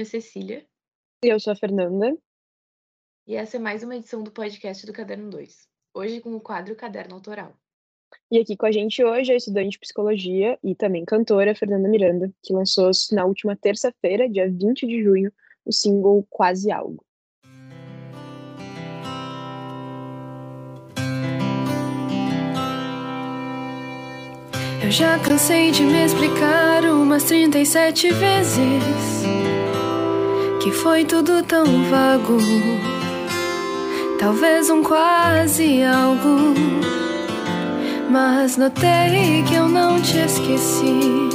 nome é Cecília. E eu sou a Fernanda. E essa é mais uma edição do podcast do Caderno 2. Hoje com o quadro Caderno Autoral. E aqui com a gente hoje é a estudante de psicologia e também cantora Fernanda Miranda, que lançou na última terça-feira, dia 20 de junho, o single Quase Algo. Eu já cansei de me explicar umas 37 vezes que foi tudo tão vago. Talvez um quase algo, mas notei que eu não te esqueci.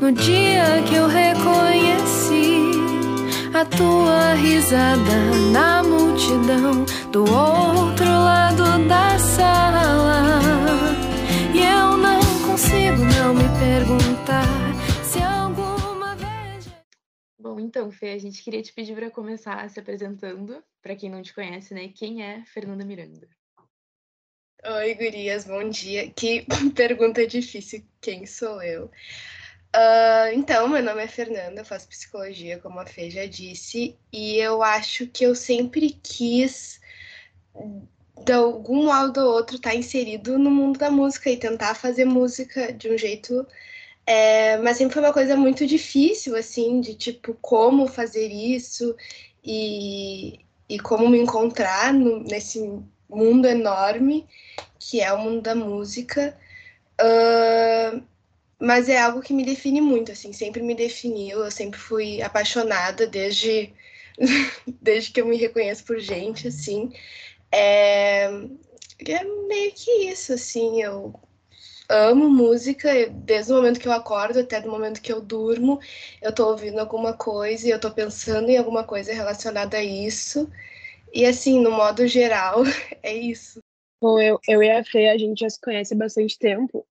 No dia que eu reconheci a tua risada na multidão do outro lado da sala, e eu não consigo não me perguntar Bom, então, Fê, a gente queria te pedir para começar se apresentando, para quem não te conhece, né? Quem é Fernanda Miranda? Oi, gurias, bom dia. Que pergunta difícil, quem sou eu? Uh, então, meu nome é Fernanda, faço psicologia, como a Fê já disse, e eu acho que eu sempre quis, de algum modo ou outro, estar tá inserido no mundo da música e tentar fazer música de um jeito é, mas sempre foi uma coisa muito difícil, assim, de tipo, como fazer isso e, e como me encontrar no, nesse mundo enorme que é o mundo da música. Uh, mas é algo que me define muito, assim, sempre me definiu, eu sempre fui apaixonada desde, desde que eu me reconheço por gente, assim. É, é meio que isso, assim, eu amo música, desde o momento que eu acordo até do momento que eu durmo, eu tô ouvindo alguma coisa e eu tô pensando em alguma coisa relacionada a isso. E assim, no modo geral, é isso. Bom, eu, eu e a Fê, a gente já se conhece há bastante tempo.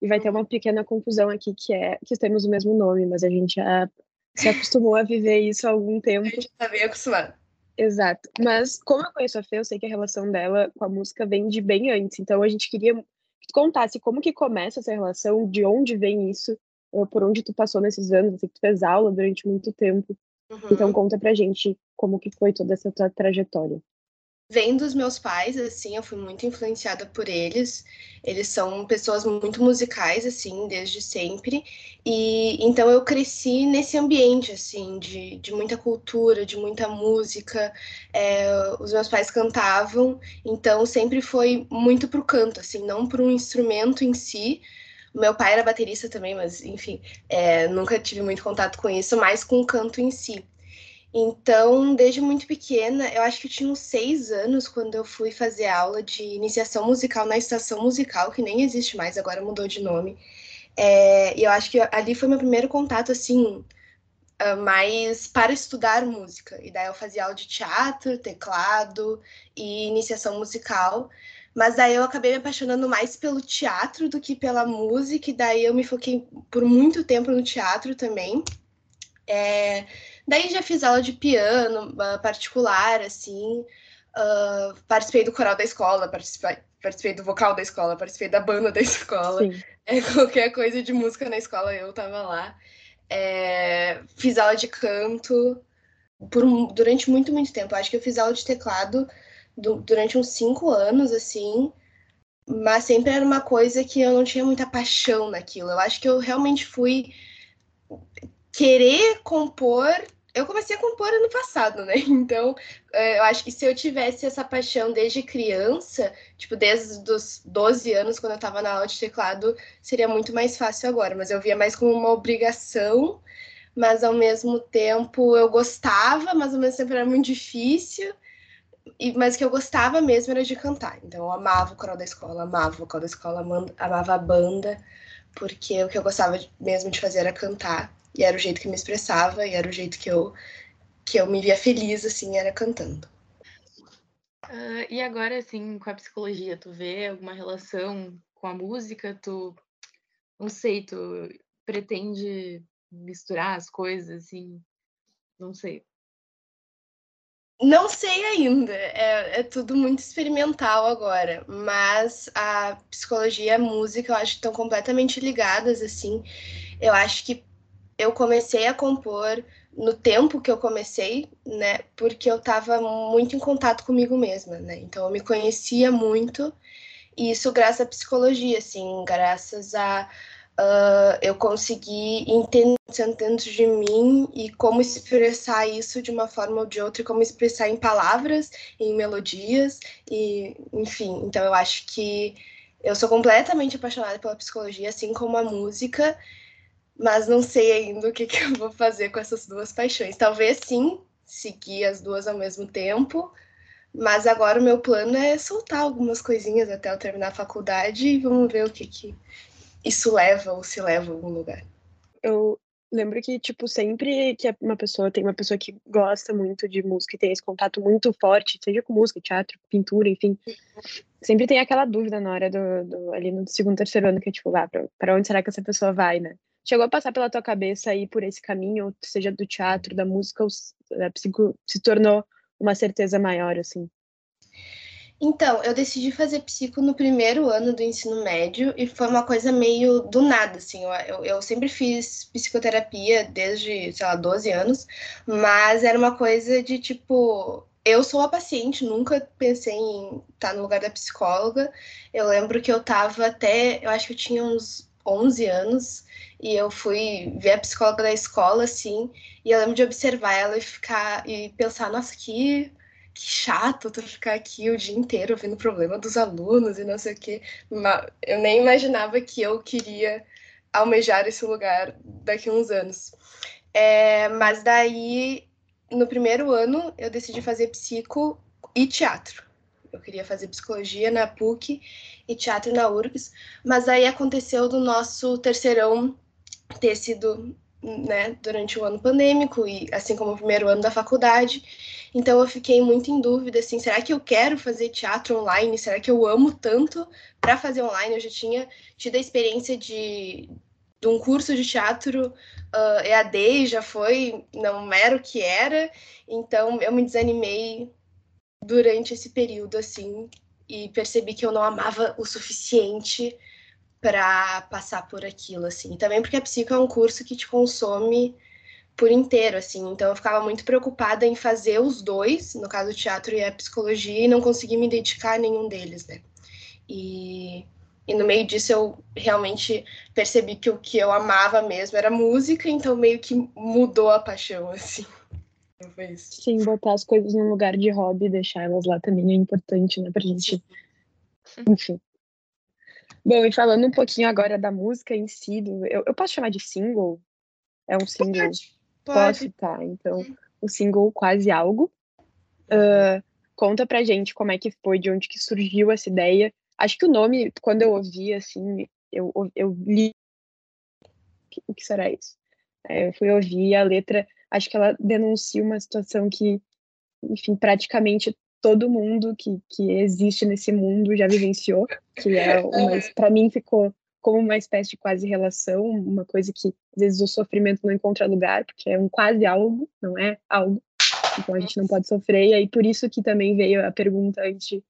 E vai ter uma pequena confusão aqui, que é que temos o mesmo nome, mas a gente já se acostumou a viver isso há algum tempo. A gente tá bem acostumado. Exato. Mas como eu conheço a Fê, eu sei que a relação dela com a música vem de bem antes. Então a gente queria contasse como que começa essa relação, de onde vem isso, por onde tu passou nesses anos, assim, tu fez aula durante muito tempo. Uhum. Então conta pra gente como que foi toda essa tua trajetória vem dos meus pais, assim, eu fui muito influenciada por eles. Eles são pessoas muito musicais, assim, desde sempre. E então eu cresci nesse ambiente, assim, de, de muita cultura, de muita música. É, os meus pais cantavam, então sempre foi muito pro canto, assim, não pro um instrumento em si. Meu pai era baterista também, mas enfim, é, nunca tive muito contato com isso, mas com o canto em si. Então, desde muito pequena, eu acho que eu tinha uns seis anos quando eu fui fazer aula de iniciação musical na estação musical, que nem existe mais, agora mudou de nome. É, e eu acho que ali foi meu primeiro contato, assim, uh, mais para estudar música. E daí eu fazia aula de teatro, teclado e iniciação musical. Mas daí eu acabei me apaixonando mais pelo teatro do que pela música, e daí eu me foquei por muito tempo no teatro também. É, Daí já fiz aula de piano uh, particular, assim. Uh, participei do coral da escola, participei, participei do vocal da escola, participei da banda da escola. É, qualquer coisa de música na escola eu tava lá. É, fiz aula de canto por, durante muito, muito tempo. Acho que eu fiz aula de teclado do, durante uns cinco anos, assim. Mas sempre era uma coisa que eu não tinha muita paixão naquilo. Eu acho que eu realmente fui querer compor eu comecei a compor ano passado, né? Então, é, eu acho que se eu tivesse essa paixão desde criança, tipo, desde os 12 anos, quando eu estava na aula de teclado, seria muito mais fácil agora. Mas eu via mais como uma obrigação, mas ao mesmo tempo eu gostava, mas ao mesmo tempo era muito difícil. E, mas que eu gostava mesmo era de cantar. Então, eu amava o coral da escola, amava o vocal da escola, amava a banda, porque o que eu gostava mesmo de fazer era cantar. E era o jeito que me expressava, e era o jeito que eu, que eu me via feliz, assim, era cantando. Uh, e agora, assim, com a psicologia, tu vê alguma relação com a música? Tu, não sei, tu pretende misturar as coisas, assim? Não sei. Não sei ainda, é, é, tudo muito experimental agora, mas a psicologia e a música eu acho que estão completamente ligadas, assim. Eu acho que eu comecei a compor no tempo que eu comecei, né, porque eu estava muito em contato comigo mesma, né, então eu me conhecia muito, e isso graças à psicologia, assim, graças a uh, eu conseguir entender dentro de mim e como expressar isso de uma forma ou de outra, e como expressar em palavras, em melodias, e enfim. Então eu acho que eu sou completamente apaixonada pela psicologia, assim como a música, mas não sei ainda o que, que eu vou fazer com essas duas paixões. Talvez sim, seguir as duas ao mesmo tempo, mas agora o meu plano é soltar algumas coisinhas até eu terminar a faculdade e vamos ver o que, que isso leva ou se leva a algum lugar. Eu lembro que, tipo, sempre que uma pessoa tem uma pessoa que gosta muito de música e tem esse contato muito forte, seja com música, teatro, pintura, enfim, sempre tem aquela dúvida na hora do, do ali no segundo, terceiro ano, que é tipo, ah, pra, pra onde será que essa pessoa vai, né? Chegou a passar pela tua cabeça ir por esse caminho, seja do teatro, da música, ou psico se tornou uma certeza maior, assim? Então, eu decidi fazer psico no primeiro ano do ensino médio e foi uma coisa meio do nada, assim. Eu, eu sempre fiz psicoterapia desde, sei lá, 12 anos, mas era uma coisa de tipo. Eu sou a paciente, nunca pensei em estar no lugar da psicóloga. Eu lembro que eu tava até. Eu acho que eu tinha uns 11 anos e eu fui ver a psicóloga da escola, assim, e eu lembro de observar ela e ficar e pensar, nossa, que que chato tu ficar aqui o dia inteiro ouvindo o problema dos alunos e não sei o quê. Eu nem imaginava que eu queria almejar esse lugar daqui a uns anos. É, mas daí, no primeiro ano, eu decidi fazer psico e teatro. Eu queria fazer psicologia na PUC e teatro na URGS, mas aí aconteceu do nosso terceirão ter sido né, durante o ano pandêmico e assim como o primeiro ano da faculdade. Então eu fiquei muito em dúvida, assim, será que eu quero fazer teatro online? Será que eu amo tanto para fazer online? Eu já tinha tido a experiência de, de um curso de teatro uh, EAD, já foi, não era o que era, então eu me desanimei durante esse período, assim, e percebi que eu não amava o suficiente para passar por aquilo, assim. Também porque a psico é um curso que te consome por inteiro, assim. Então eu ficava muito preocupada em fazer os dois, no caso o teatro e a psicologia, e não conseguir me dedicar a nenhum deles, né? E, e no meio disso eu realmente percebi que o que eu amava mesmo era música, então meio que mudou a paixão, assim. Sim, botar as coisas num lugar de hobby e deixar elas lá também é importante, né, pra gente. Enfim. Bom, e falando um pouquinho agora da música em si, eu, eu posso chamar de single? É um single? Pode. Posso, tá. Então, o single Quase Algo. Uh, conta pra gente como é que foi, de onde que surgiu essa ideia. Acho que o nome, quando eu ouvi, assim, eu, eu li... O que será isso? É, eu fui ouvir a letra, acho que ela denuncia uma situação que, enfim, praticamente todo mundo que, que existe nesse mundo já vivenciou, que é uma, para mim ficou como uma espécie de quase relação, uma coisa que às vezes o sofrimento não encontra lugar, porque é um quase algo, não é algo. Então a gente não pode sofrer, e aí por isso que também veio a pergunta de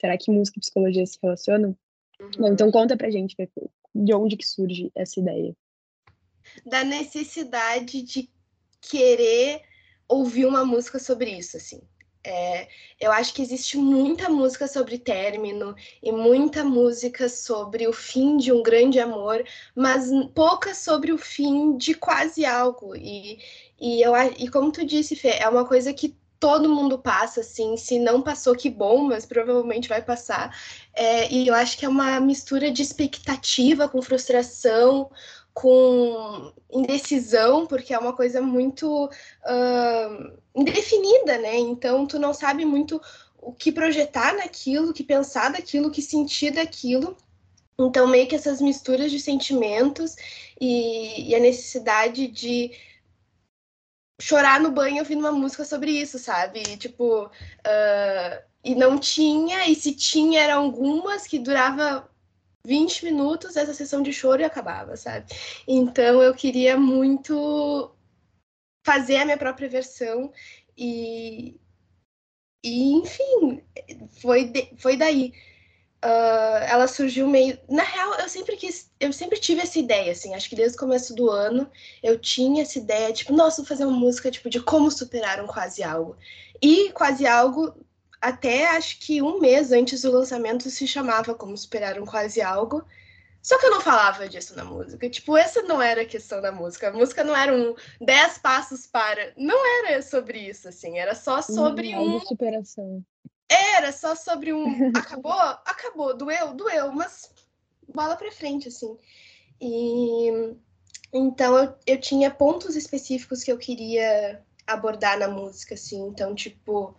será que música e psicologia se relacionam? Uhum. Bom, então conta pra gente de onde que surge essa ideia. Da necessidade de querer ouvir uma música sobre isso, assim. É, eu acho que existe muita música sobre término e muita música sobre o fim de um grande amor, mas pouca sobre o fim de quase algo. E, e, eu, e como tu disse, Fê, é uma coisa que todo mundo passa, assim, se não passou, que bom, mas provavelmente vai passar. É, e eu acho que é uma mistura de expectativa com frustração, com indecisão, porque é uma coisa muito uh, indefinida, né? Então, tu não sabe muito o que projetar naquilo, o que pensar daquilo, o que sentir daquilo. Então, meio que essas misturas de sentimentos e, e a necessidade de chorar no banho ouvindo uma música sobre isso, sabe? E, tipo, uh, e não tinha, e se tinha, eram algumas que durava 20 minutos essa sessão de choro e acabava, sabe? Então eu queria muito fazer a minha própria versão e, e enfim, foi, de, foi daí. Uh, ela surgiu meio. Na real, eu sempre quis, eu sempre tive essa ideia, assim, acho que desde o começo do ano eu tinha essa ideia, tipo, nossa, vou fazer uma música tipo de como superar um quase algo. E quase algo até acho que um mês antes do lançamento se chamava Como Superar um Quase Algo. Só que eu não falava disso na música. Tipo, essa não era a questão da música. A música não era um 10 passos para. Não era sobre isso, assim. Era só sobre hum, um. superação. Era só sobre um. Acabou? Acabou. Doeu? Doeu. Mas bola pra frente, assim. E. Então eu, eu tinha pontos específicos que eu queria abordar na música, assim. Então, tipo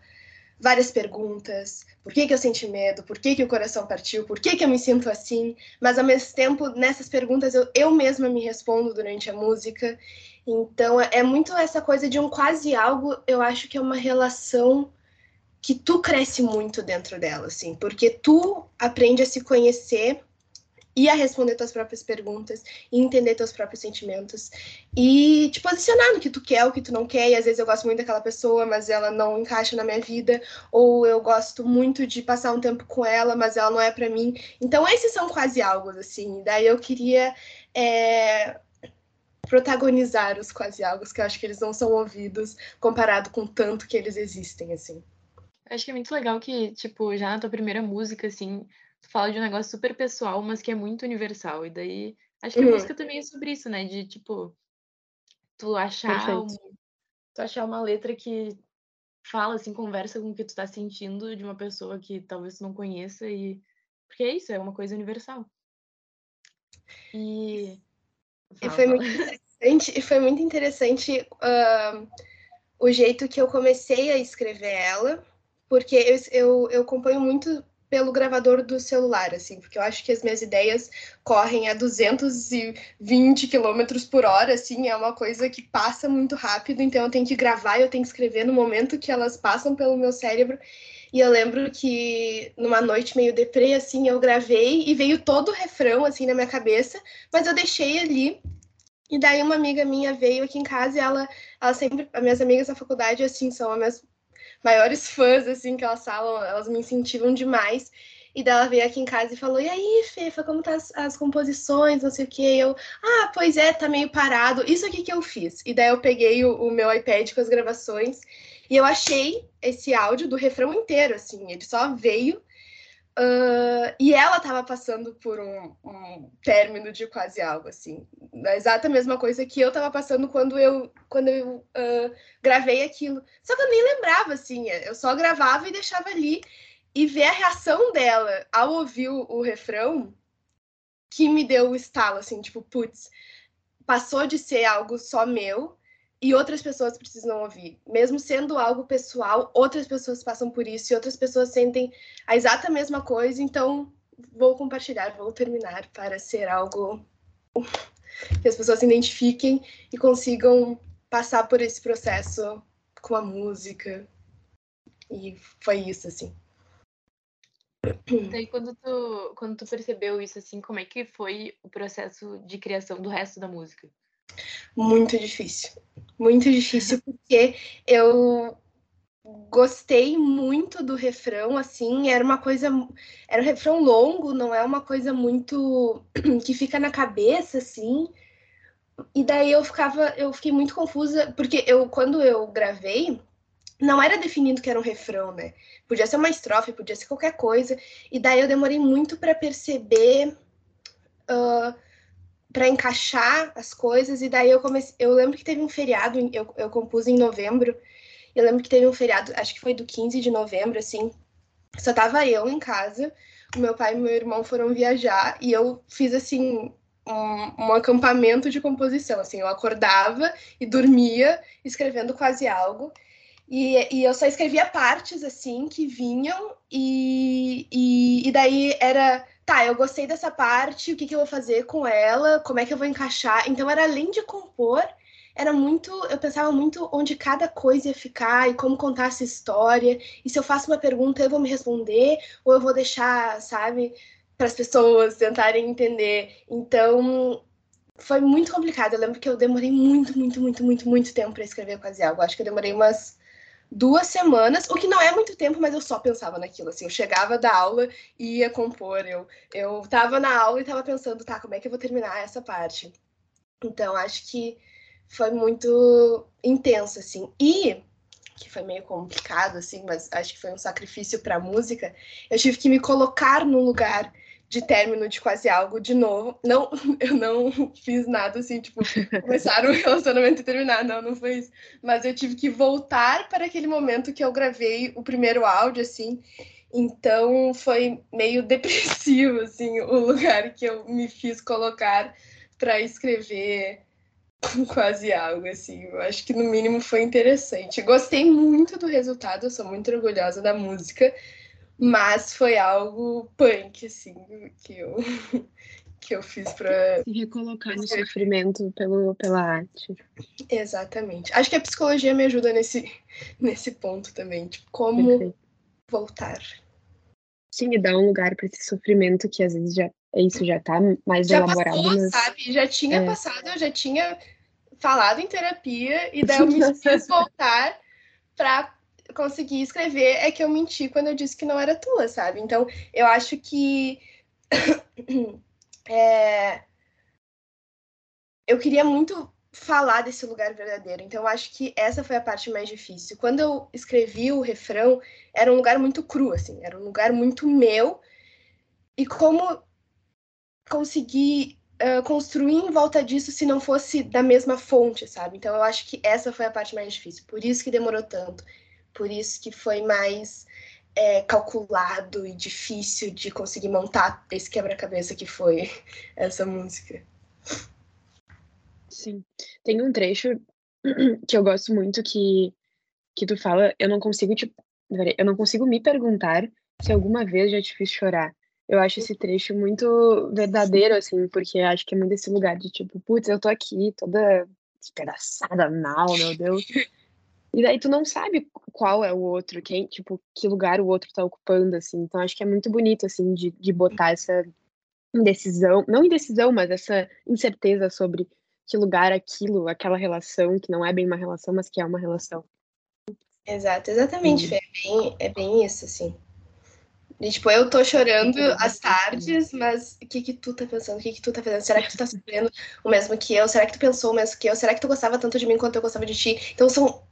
várias perguntas. Por que, que eu senti medo? Por que, que o coração partiu? Por que, que eu me sinto assim? Mas ao mesmo tempo, nessas perguntas, eu, eu mesma me respondo durante a música. Então, é muito essa coisa de um quase algo, eu acho que é uma relação que tu cresce muito dentro dela, assim, porque tu aprende a se conhecer e a responder tuas próprias perguntas, e entender teus próprios sentimentos e te posicionar no que tu quer, o que tu não quer. E às vezes eu gosto muito daquela pessoa, mas ela não encaixa na minha vida, ou eu gosto muito de passar um tempo com ela, mas ela não é para mim. Então esses são quase algo assim. Daí eu queria é, protagonizar os quase algo, que eu acho que eles não são ouvidos comparado com tanto que eles existem assim. Acho que é muito legal que, tipo, já na tua primeira música, assim, tu fala de um negócio super pessoal, mas que é muito universal. E daí, acho que a uhum. música também é sobre isso, né? De, tipo, tu achar, um, tu achar uma letra que fala, assim, conversa com o que tu tá sentindo de uma pessoa que talvez tu não conheça e... Porque é isso, é uma coisa universal. E... Fala, e foi fala. muito interessante, e foi muito interessante uh, o jeito que eu comecei a escrever ela, porque eu, eu, eu acompanho muito pelo gravador do celular, assim, porque eu acho que as minhas ideias correm a 220 km por hora, assim, é uma coisa que passa muito rápido, então eu tenho que gravar, eu tenho que escrever no momento que elas passam pelo meu cérebro. E eu lembro que numa noite meio deprê, assim, eu gravei e veio todo o refrão, assim, na minha cabeça, mas eu deixei ali. E daí uma amiga minha veio aqui em casa e ela, ela sempre, as minhas amigas da faculdade, assim, são as minhas maiores fãs, assim, que elas falam, elas me incentivam demais. E daí ela veio aqui em casa e falou: E aí, Fefa, como tá as, as composições? Não sei o quê. E eu, ah, pois é, tá meio parado. Isso aqui que eu fiz. E daí eu peguei o, o meu iPad com as gravações e eu achei esse áudio do refrão inteiro, assim. Ele só veio Uh, e ela estava passando por um, um, término de quase algo, assim. A exata mesma coisa que eu estava passando quando eu, quando eu uh, gravei aquilo. Só que eu nem lembrava, assim. Eu só gravava e deixava ali. E ver a reação dela ao ouvir o, o refrão que me deu o estalo, assim, tipo, putz, passou de ser algo só meu e outras pessoas precisam ouvir. Mesmo sendo algo pessoal, outras pessoas passam por isso e outras pessoas sentem a exata mesma coisa, então vou compartilhar, vou terminar para ser algo que as pessoas se identifiquem e consigam passar por esse processo com a música. E foi isso, assim. Daí quando tu, quando tu percebeu isso, assim, como é que foi o processo de criação do resto da música? Muito difícil. Muito difícil, porque eu gostei muito do refrão, assim, era uma coisa. Era um refrão longo, não é uma coisa muito. que fica na cabeça, assim. E daí eu ficava, eu fiquei muito confusa, porque eu, quando eu gravei, não era definido que era um refrão, né? Podia ser uma estrofe, podia ser qualquer coisa. E daí eu demorei muito para perceber. Uh, para encaixar as coisas, e daí eu comecei. Eu lembro que teve um feriado, eu, eu compus em novembro. Eu lembro que teve um feriado, acho que foi do 15 de novembro, assim. Só tava eu em casa, o meu pai e meu irmão foram viajar, e eu fiz assim. Um, um acampamento de composição, assim, eu acordava e dormia escrevendo quase algo, e, e, eu só escrevia partes assim que vinham, e, e, e, daí era tá, eu gostei dessa parte, o que, que eu vou fazer com ela, como é que eu vou encaixar. Então, era além de compor, era muito, eu pensava muito onde cada coisa ia ficar e como contar essa história. E se eu faço uma pergunta, eu vou me responder ou eu vou deixar, sabe, para as pessoas tentarem entender. Então, foi muito complicado. Eu lembro que eu demorei muito, muito, muito, muito, muito tempo para escrever quase algo. Acho que eu demorei umas duas semanas, o que não é muito tempo, mas eu só pensava naquilo, assim, eu chegava da aula e ia compor, eu, eu tava na aula e tava pensando, tá, como é que eu vou terminar essa parte? Então, acho que foi muito intenso, assim. E, que foi meio complicado, assim, mas acho que foi um sacrifício para a música, eu tive que me colocar no lugar de término de quase algo de novo. Não, eu não fiz nada assim, tipo, começar um relacionamento e terminar, não, não foi isso. Mas eu tive que voltar para aquele momento que eu gravei o primeiro áudio, assim. Então foi meio depressivo, assim, o lugar que eu me fiz colocar para escrever quase algo, assim. Eu acho que no mínimo foi interessante. Gostei muito do resultado, eu sou muito orgulhosa da música, mas foi algo punk, assim, que eu, que eu fiz para Se recolocar no sofrimento pelo, pela arte. Exatamente. Acho que a psicologia me ajuda nesse, nesse ponto também, tipo, como Perfeito. voltar. Sim, e dar um lugar para esse sofrimento que às vezes já isso já tá mais já elaborado. Passou, mas... sabe? Já tinha é. passado, eu já tinha falado em terapia e daí eu me fiz voltar para conseguir escrever. É que eu menti quando eu disse que não era tua, sabe? Então, eu acho que é... eu queria muito falar desse lugar verdadeiro. Então, eu acho que essa foi a parte mais difícil. Quando eu escrevi o refrão, era um lugar muito cru, assim, era um lugar muito meu. E como conseguir uh, construir em volta disso se não fosse da mesma fonte, sabe? Então eu acho que essa foi a parte mais difícil. Por isso que demorou tanto. Por isso que foi mais é, calculado e difícil de conseguir montar esse quebra-cabeça que foi essa música. Sim. Tem um trecho que eu gosto muito que, que tu fala, eu não consigo te, eu não consigo me perguntar se alguma vez já te fiz chorar. Eu acho esse trecho muito verdadeiro, assim, porque acho que é muito esse lugar de tipo, putz, eu tô aqui toda despedaçada, mal, meu Deus. E daí tu não sabe qual é o outro, quem, tipo, que lugar o outro tá ocupando, assim. Então acho que é muito bonito, assim, de, de botar essa indecisão, não indecisão, mas essa incerteza sobre que lugar aquilo, aquela relação, que não é bem uma relação, mas que é uma relação. Exato, exatamente, Fê. É bem, é bem isso, assim. E, tipo, eu tô chorando às tardes, mas o que que tu tá pensando? O que que tu tá fazendo? Será que tu tá sofrendo o mesmo que eu? Será que tu pensou o mesmo que eu? Será que tu gostava tanto de mim quanto eu gostava de ti? Então são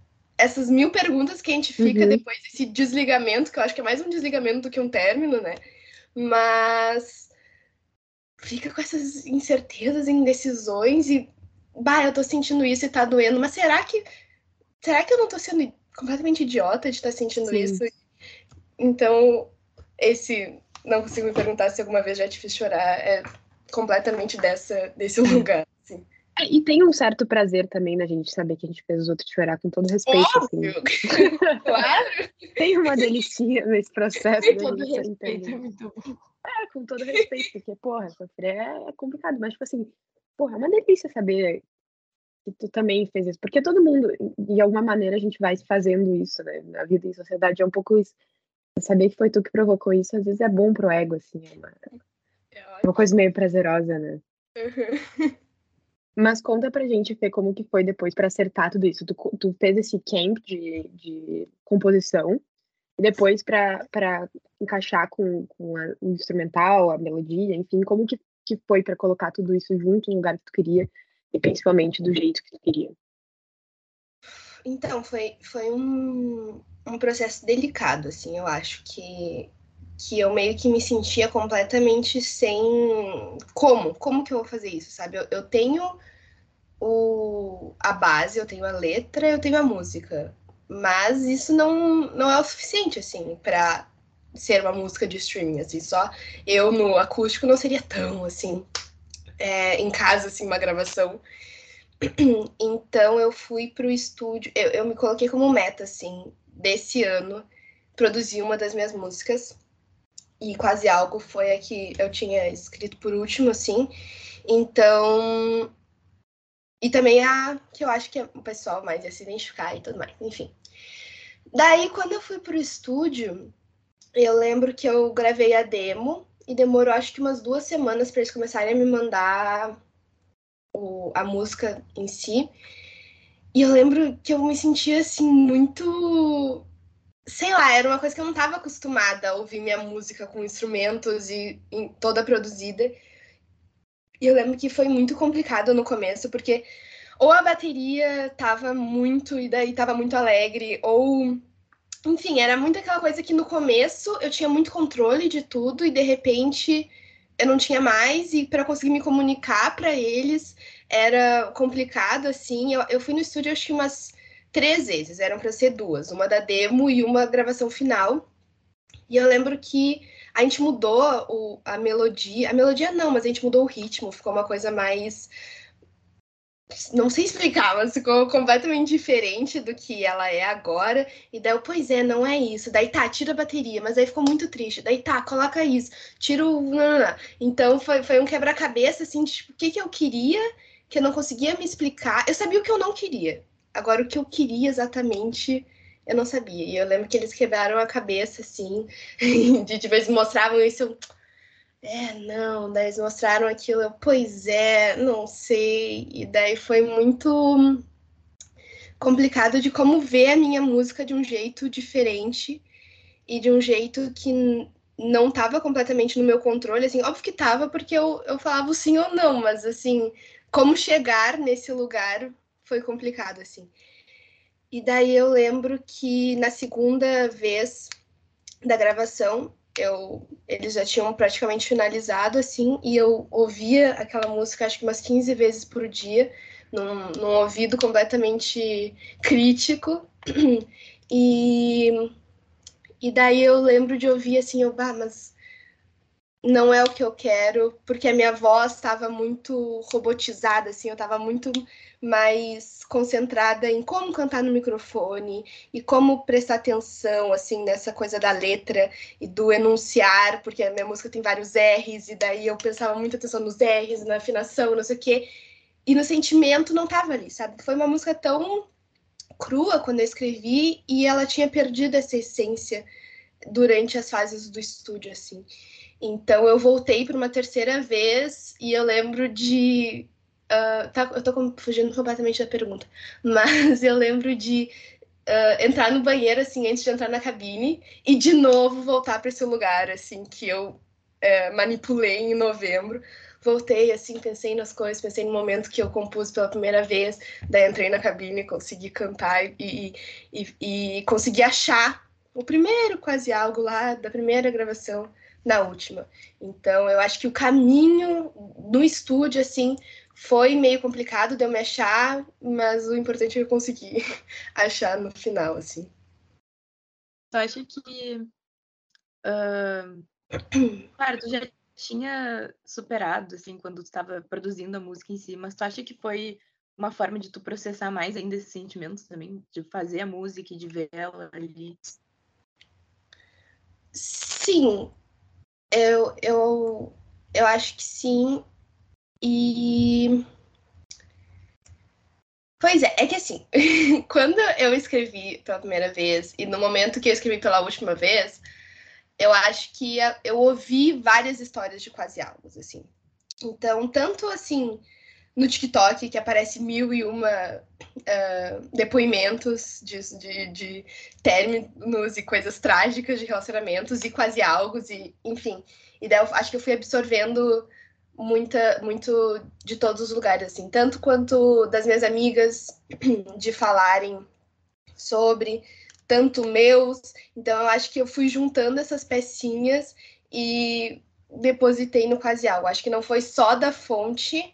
essas mil perguntas que a gente fica uhum. depois desse desligamento, que eu acho que é mais um desligamento do que um término, né? Mas fica com essas incertezas, indecisões e bah, eu tô sentindo isso e tá doendo, mas será que será que eu não tô sendo completamente idiota de estar tá sentindo Sim. isso? Então, esse não consigo me perguntar se alguma vez já te fiz chorar é completamente dessa desse lugar assim. É, e tem um certo prazer também na gente saber que a gente fez os outros chorar com todo respeito. Assim. claro! tem uma delicinha nesse processo. Com todo respeito, é muito bom. É, com todo respeito, porque, porra, sofrer é complicado, mas, tipo assim, porra, é uma delícia saber que tu também fez isso, porque todo mundo, de alguma maneira, a gente vai fazendo isso, né? Na vida em sociedade é um pouco isso saber que foi tu que provocou isso, às vezes é bom pro ego, assim. É uma, é uma coisa meio prazerosa, né? Uhum. Mas conta pra gente, Fê, como que foi depois para acertar tudo isso. Tu, tu fez esse camp de, de composição, e depois para encaixar com, com a, o instrumental, a melodia, enfim, como que, que foi para colocar tudo isso junto no lugar que tu queria, e principalmente do jeito que tu queria? Então, foi, foi um, um processo delicado, assim, eu acho que que eu meio que me sentia completamente sem como, como que eu vou fazer isso, sabe? Eu, eu tenho o, a base, eu tenho a letra, eu tenho a música, mas isso não, não é o suficiente, assim, para ser uma música de streaming, assim, só eu no acústico não seria tão, assim, é, em casa, assim, uma gravação. Então eu fui pro estúdio, eu, eu me coloquei como meta, assim, desse ano produzi uma das minhas músicas e quase algo foi a que eu tinha escrito por último, assim. Então e também a que eu acho que é o pessoal mais ia se identificar e tudo mais, enfim. Daí, quando eu fui pro estúdio, eu lembro que eu gravei a demo e demorou acho que umas duas semanas para eles começarem a me mandar o, a música em si. E eu lembro que eu me sentia assim muito. Sei lá, era uma coisa que eu não estava acostumada a ouvir minha música com instrumentos e, toda produzida. E eu lembro que foi muito complicado no começo, porque ou a bateria tava muito, e daí tava muito alegre, ou. Enfim, era muito aquela coisa que no começo eu tinha muito controle de tudo e de repente eu não tinha mais, e para conseguir me comunicar para eles era complicado, assim. Eu, eu fui no estúdio, acho que umas três vezes, eram para ser duas, uma da demo e uma gravação final. E eu lembro que a gente mudou o, a melodia, a melodia não, mas a gente mudou o ritmo, ficou uma coisa mais. Não sei explicar, mas ficou completamente diferente do que ela é agora. E daí eu, pois é, não é isso. Daí tá, tira a bateria, mas aí ficou muito triste. Daí tá, coloca isso, tira o. Não, não, não. Então foi, foi um quebra-cabeça, assim, de tipo, o que, que eu queria, que eu não conseguia me explicar. Eu sabia o que eu não queria. Agora, o que eu queria exatamente eu não sabia. E eu lembro que eles quebraram a cabeça, assim, de tipo, eles mostravam isso. Eu, é, não, daí eles mostraram aquilo, eu, pois é, não sei. E daí foi muito complicado de como ver a minha música de um jeito diferente e de um jeito que não estava completamente no meu controle, assim, óbvio que estava porque eu, eu falava sim ou não, mas assim, como chegar nesse lugar foi complicado, assim. E daí eu lembro que na segunda vez da gravação, eu, eles já tinham praticamente finalizado, assim, e eu ouvia aquela música acho que umas 15 vezes por dia, num, num ouvido completamente crítico. E, e daí eu lembro de ouvir assim, eu, bah, mas não é o que eu quero, porque a minha voz estava muito robotizada, assim, eu estava muito mais concentrada em como cantar no microfone e como prestar atenção, assim, nessa coisa da letra e do enunciar, porque a minha música tem vários R's, e daí eu prestava muita atenção nos R's, na afinação, não sei o quê, e no sentimento não estava ali, sabe? Foi uma música tão crua quando eu escrevi e ela tinha perdido essa essência durante as fases do estúdio, assim. Então eu voltei para uma terceira vez e eu lembro de. Uh, tá, eu tô fugindo completamente da pergunta, mas eu lembro de uh, entrar no banheiro assim antes de entrar na cabine e de novo voltar para esse lugar assim que eu uh, manipulei em novembro. Voltei assim, pensei nas coisas, pensei no momento que eu compus pela primeira vez, daí entrei na cabine, consegui cantar e, e, e consegui achar o primeiro quase algo lá da primeira gravação na última. Então, eu acho que o caminho no estúdio, assim, foi meio complicado de eu me achar, mas o importante é que eu consegui achar no final, assim. Tu acha que. Uh... Claro, tu já tinha superado, assim, quando tu estava produzindo a música em si, mas tu acha que foi uma forma de tu processar mais ainda esses sentimentos também, de fazer a música e de ver ela ali? Sim, eu, eu, eu acho que sim. E. Pois é, é que assim, quando eu escrevi pela primeira vez e no momento que eu escrevi pela última vez, eu acho que eu ouvi várias histórias de quase algo, assim. Então, tanto assim, no TikTok, que aparece mil e uma uh, depoimentos de, de, de, términos e coisas trágicas de relacionamentos e quase algo, e enfim. E daí eu acho que eu fui absorvendo muita, muito de todos os lugares, assim, tanto quanto das minhas amigas de falarem sobre, tanto meus. Então eu acho que eu fui juntando essas pecinhas e depositei no quase algo. Acho que não foi só da fonte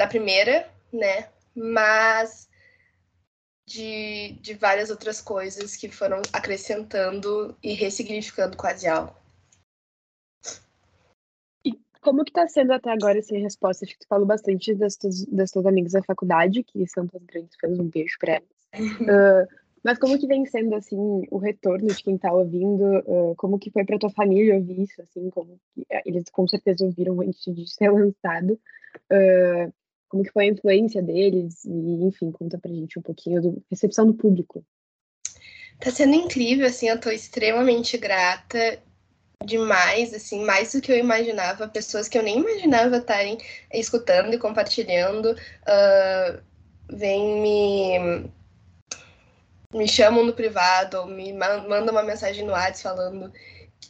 da primeira, né? Mas de, de várias outras coisas que foram acrescentando e ressignificando quase algo. E como que tá sendo até agora essa resposta? Acho que tu falou bastante das tuas, das tuas amigas da faculdade, que são tuas grandes fãs, um beijo pra elas. uh, mas como que vem sendo, assim, o retorno de quem tá ouvindo? Uh, como que foi pra tua família ouvir isso, assim? Como que, eles com certeza ouviram antes de ser lançado. Uh, como que foi a influência deles e, enfim, conta pra gente um pouquinho da recepção do público. Tá sendo incrível, assim, eu tô extremamente grata demais, assim, mais do que eu imaginava, pessoas que eu nem imaginava estarem escutando e compartilhando, uh, vêm me me chamam no privado ou me mandam uma mensagem no WhatsApp falando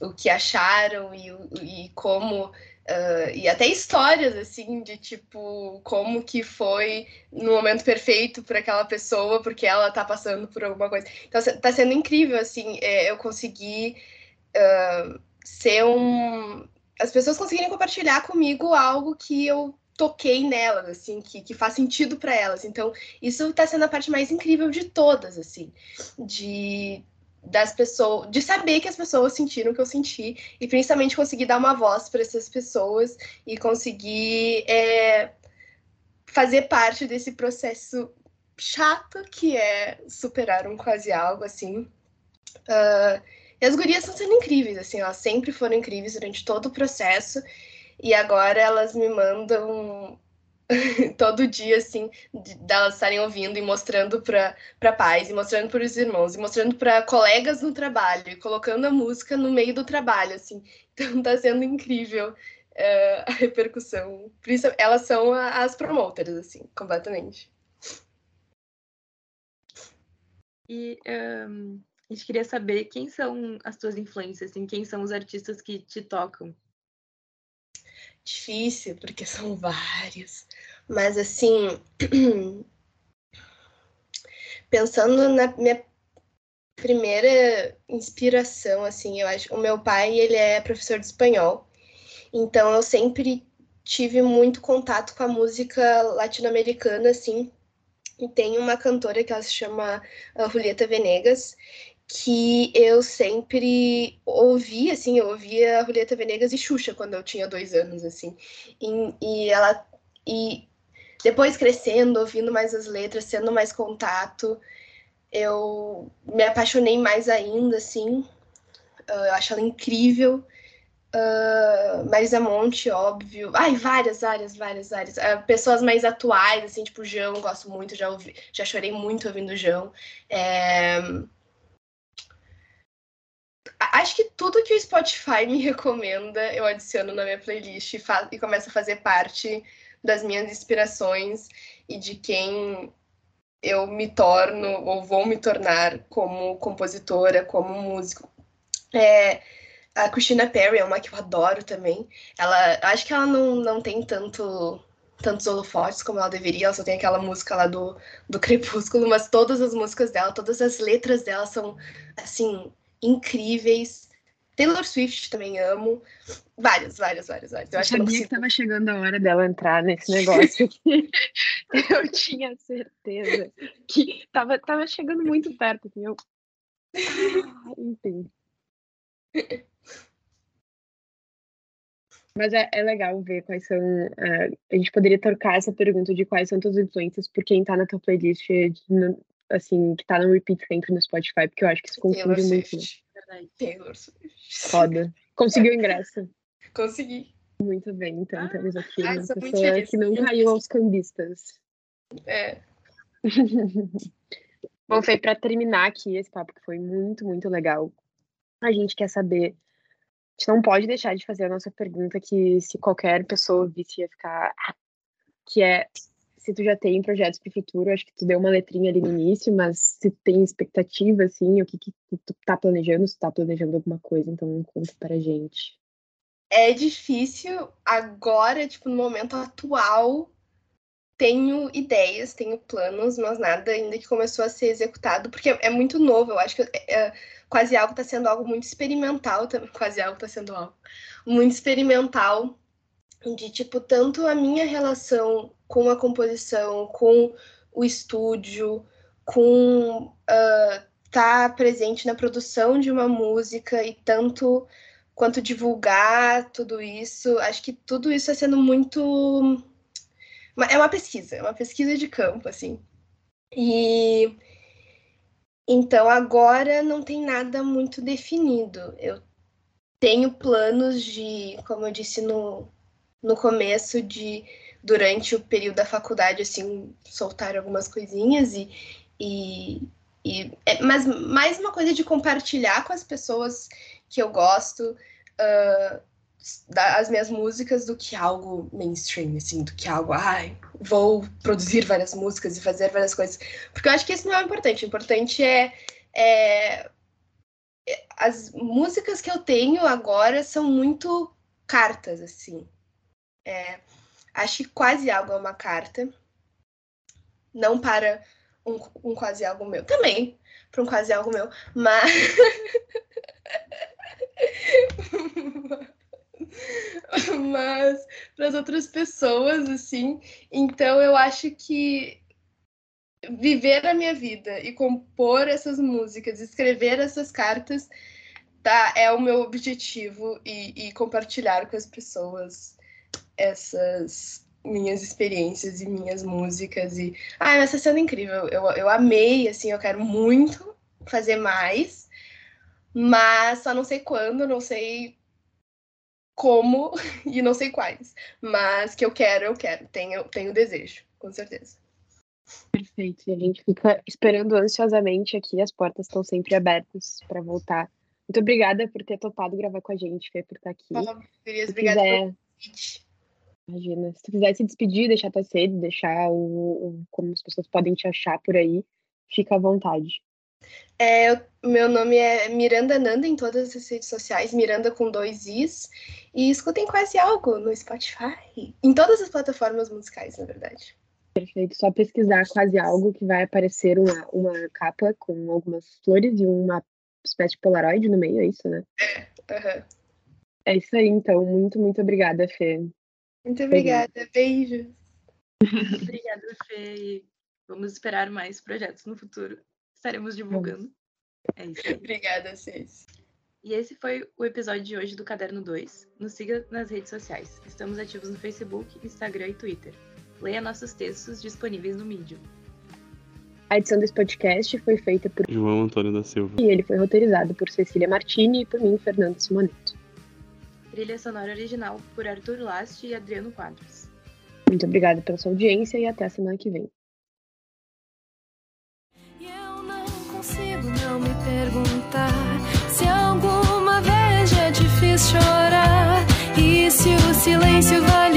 o que acharam e, e como Uh, e até histórias assim de tipo como que foi no momento perfeito para aquela pessoa porque ela tá passando por alguma coisa. Então tá sendo incrível assim é, eu consegui uh, ser um as pessoas conseguirem compartilhar comigo algo que eu toquei nelas assim que, que faz sentido para elas. Então isso tá sendo a parte mais incrível de todas assim de das pessoas, de saber que as pessoas sentiram o que eu senti e principalmente conseguir dar uma voz para essas pessoas e conseguir é, fazer parte desse processo chato que é superar um quase algo assim. Uh, e as gurias estão sendo incríveis, assim, elas sempre foram incríveis durante todo o processo e agora elas me mandam todo dia, assim, delas estarem ouvindo e mostrando para pais, e mostrando para os irmãos, e mostrando para colegas no trabalho, e colocando a música no meio do trabalho, assim. Então tá sendo incrível uh, a repercussão. Por isso, elas são as promoters, assim, completamente. E um, a gente queria saber quem são as tuas influências, assim, quem são os artistas que te tocam? Difícil, porque são vários. Mas assim, pensando na minha primeira inspiração, assim, eu acho, o meu pai, ele é professor de espanhol. Então eu sempre tive muito contato com a música latino-americana, assim. E tem uma cantora que ela se chama uh, Julieta Venegas, que eu sempre ouvi, assim, eu ouvia Julieta Venegas e Xuxa quando eu tinha dois anos, assim. E, e ela... E depois crescendo, ouvindo mais as letras, tendo mais contato, eu me apaixonei mais ainda, assim. Uh, eu acho ela incrível. Uh, Marisa Monte, óbvio. Ai, várias, várias, várias, várias. Uh, pessoas mais atuais, assim, tipo o João, gosto muito, já, ouvi, já chorei muito ouvindo o João. É... Acho que tudo que o Spotify me recomenda, eu adiciono na minha playlist e, e começo a fazer parte das minhas inspirações e de quem eu me torno ou vou me tornar como compositora, como músico. É, a Christina Perry é uma que eu adoro também. Ela, acho que ela não, não tem tanto tantos holofotes como ela deveria, ela só tem aquela música lá do, do Crepúsculo, mas todas as músicas dela, todas as letras dela são, assim, incríveis. Taylor Swift também amo. Várias, várias, várias, várias. Eu, eu sabia que, que tava chegando a hora dela entrar nesse negócio aqui. eu tinha certeza que tava, tava chegando muito perto. Assim, eu... Ah, enfim. Mas é, é, legal ver quais são. Uh, a gente poderia trocar essa pergunta de quais são tuas influências por quem tá na tua playlist, de, assim, que tá no repeat sempre no Spotify, porque eu acho que isso confunde muito. Né? Verdade. Taylor Swift. Foda. Conseguiu o ingresso? Consegui. Muito bem, então ah, temos aqui uma pessoa que não caiu aos cambistas. É. Bom, foi para terminar aqui esse papo que foi muito, muito legal. A gente quer saber. A gente não pode deixar de fazer a nossa pergunta que se qualquer pessoa visse ia ficar. Que é se tu já tem projetos para o futuro, acho que tu deu uma letrinha ali no início, mas se tem expectativa, assim, o que, que tu tá planejando, se tu tá planejando alguma coisa, então conta para gente. É difícil agora, tipo, no momento atual, tenho ideias, tenho planos, mas nada ainda que começou a ser executado, porque é muito novo, eu acho que é, é quase algo está sendo algo muito experimental, quase algo está sendo algo muito experimental, de, tipo, tanto a minha relação com a composição, com o estúdio, com uh, estar tá presente na produção de uma música e tanto quanto divulgar tudo isso. Acho que tudo isso está sendo muito. É uma pesquisa, é uma pesquisa de campo, assim. E então agora não tem nada muito definido. Eu tenho planos de, como eu disse no, no começo, de durante o período da faculdade, assim, soltar algumas coisinhas e, e, e é, mas mais uma coisa de compartilhar com as pessoas que eu gosto uh, as minhas músicas do que algo mainstream, assim, do que algo, ai, vou produzir várias músicas e fazer várias coisas. Porque eu acho que isso não é importante. O importante é, é as músicas que eu tenho agora são muito cartas, assim. É, acho que quase algo é uma carta. Não para um, um quase algo meu. Também para um quase algo meu, mas. mas para as outras pessoas, assim. Então eu acho que viver a minha vida e compor essas músicas, escrever essas cartas, tá, é o meu objetivo e, e compartilhar com as pessoas essas minhas experiências e minhas músicas e ah, essa cena é incrível. Eu, eu amei, assim, eu quero muito fazer mais, mas só não sei quando, não sei como e não sei quais. Mas que eu quero, eu quero. Tenho, tenho desejo, com certeza. Perfeito. E a gente fica esperando ansiosamente aqui. As portas estão sempre abertas para voltar. Muito obrigada por ter topado gravar com a gente, Fê, por estar aqui. Oh, obrigada quiser... Imagina. Se tu quiser se despedir, deixar tua sede, deixar o, o, como as pessoas podem te achar por aí, fica à vontade. É, eu, meu nome é Miranda Nanda em todas as redes sociais, Miranda com dois Is. E escutem quase algo no Spotify, em todas as plataformas musicais, na verdade. Perfeito, só pesquisar quase algo que vai aparecer uma, uma capa com algumas flores e uma espécie de polaroid no meio, é isso, né? É, uhum. É isso aí, então. Muito, muito obrigada, Fê. Muito obrigada. Beijos. obrigada, Fê. Vamos esperar mais projetos no futuro. Estaremos divulgando. É isso. Aí. obrigada, Cês. E esse foi o episódio de hoje do Caderno 2. Nos siga nas redes sociais. Estamos ativos no Facebook, Instagram e Twitter. Leia nossos textos disponíveis no Medium. A edição desse podcast foi feita por João Antônio da Silva. E ele foi roteirizado por Cecília Martini e por mim, Fernando Simoneto. Trilha sonora original por Arthur Last e Adriano Quadros. Muito obrigada pela sua audiência e até a semana que vem. Eu não consigo não me perguntar se alguma vez já te fiz chorar e se o silêncio vai